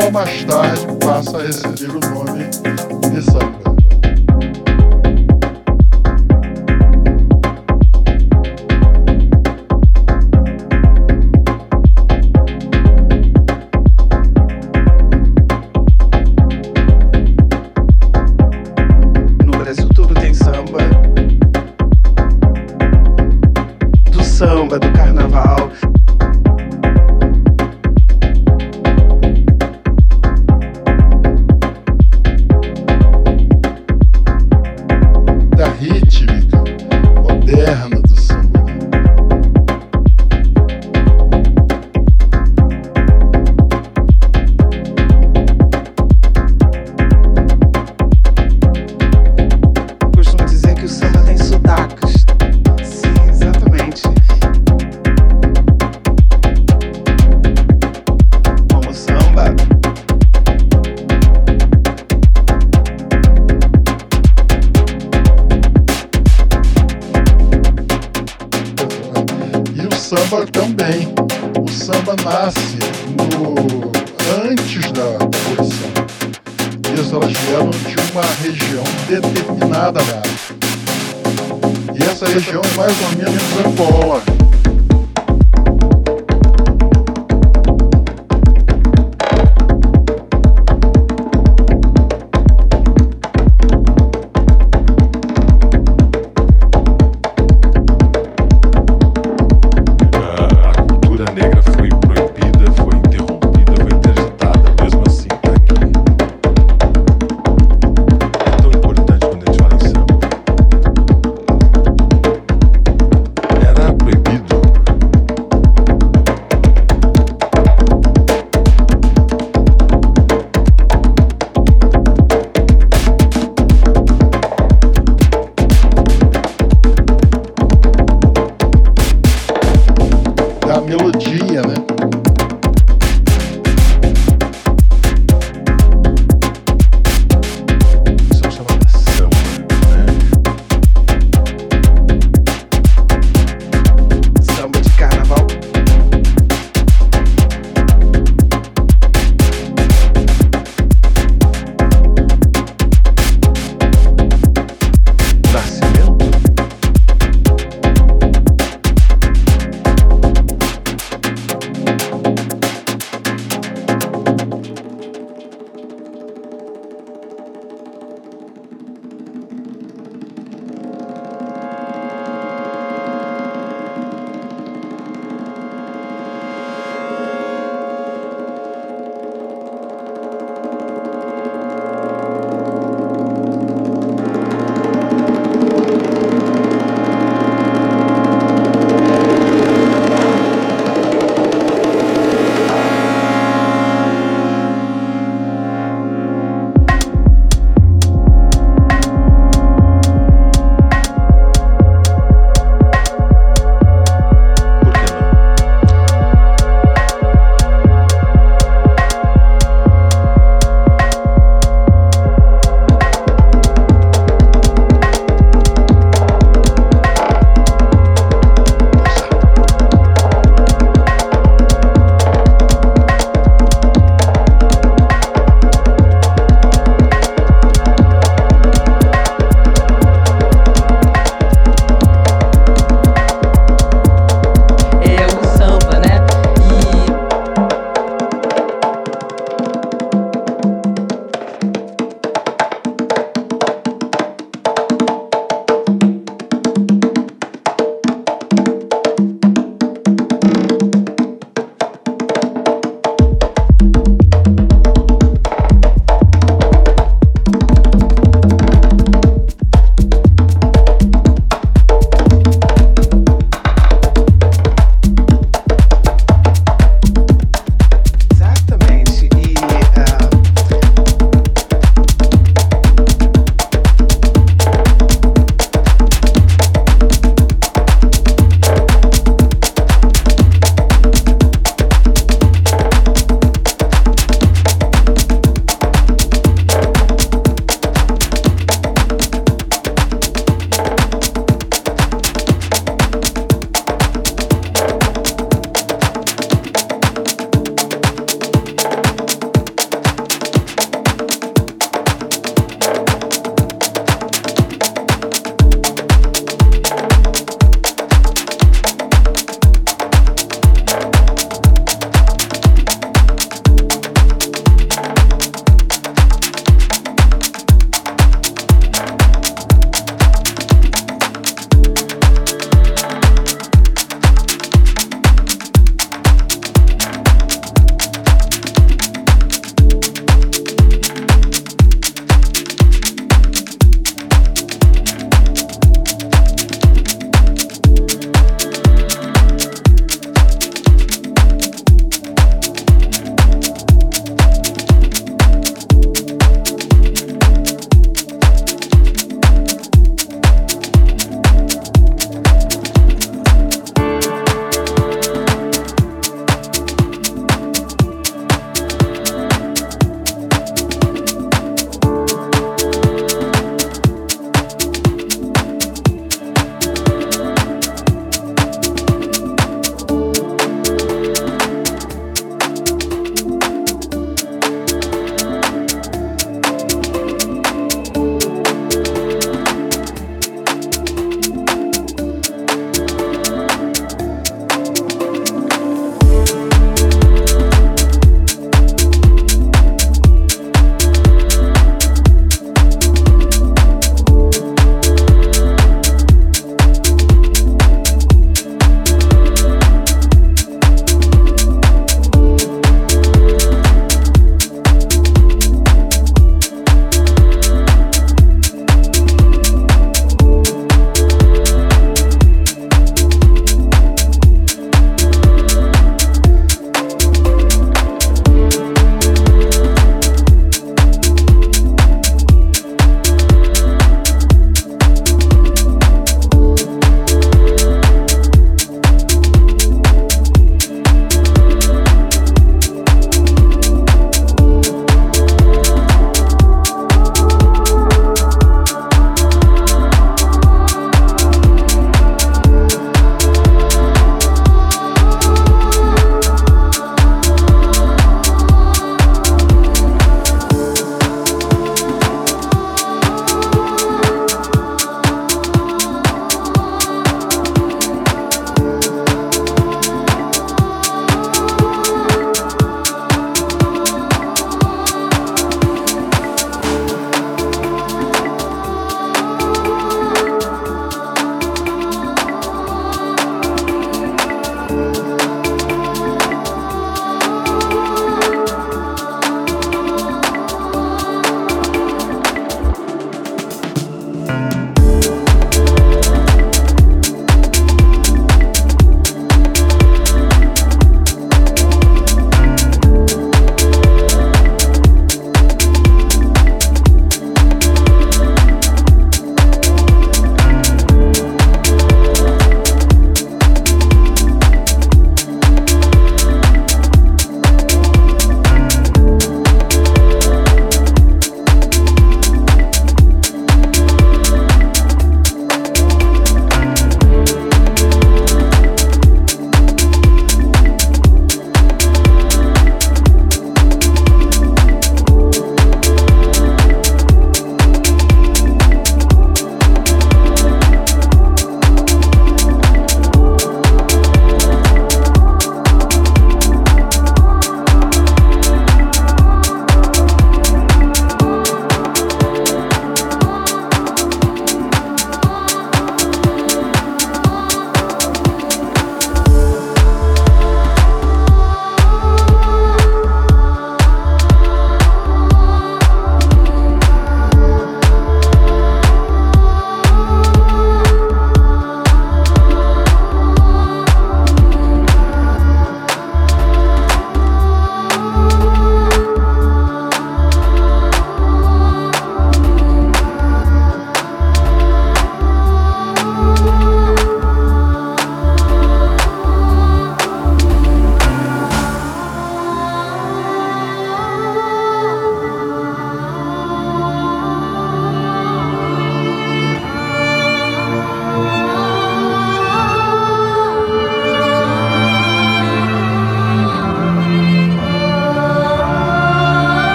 só mais tarde passa a receber o nome de